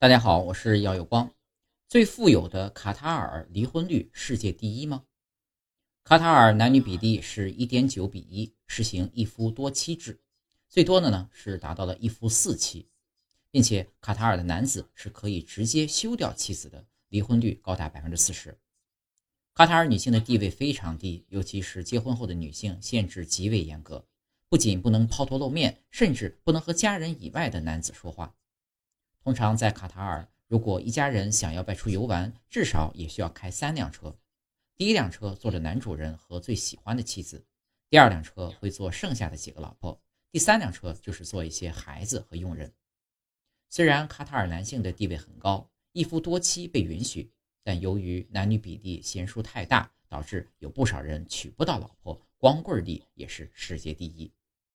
大家好，我是姚有光。最富有的卡塔尔离婚率世界第一吗？卡塔尔男女比例是一点九比一，实行一夫多妻制，最多的呢是达到了一夫四妻，并且卡塔尔的男子是可以直接休掉妻子的，离婚率高达百分之四十。卡塔尔女性的地位非常低，尤其是结婚后的女性，限制极为严格，不仅不能抛头露面，甚至不能和家人以外的男子说话。通常在卡塔尔，如果一家人想要外出游玩，至少也需要开三辆车。第一辆车坐着男主人和最喜欢的妻子，第二辆车会坐剩下的几个老婆，第三辆车就是坐一些孩子和佣人。虽然卡塔尔男性的地位很高，一夫多妻被允许，但由于男女比例悬殊太大，导致有不少人娶不到老婆，光棍儿率也是世界第一。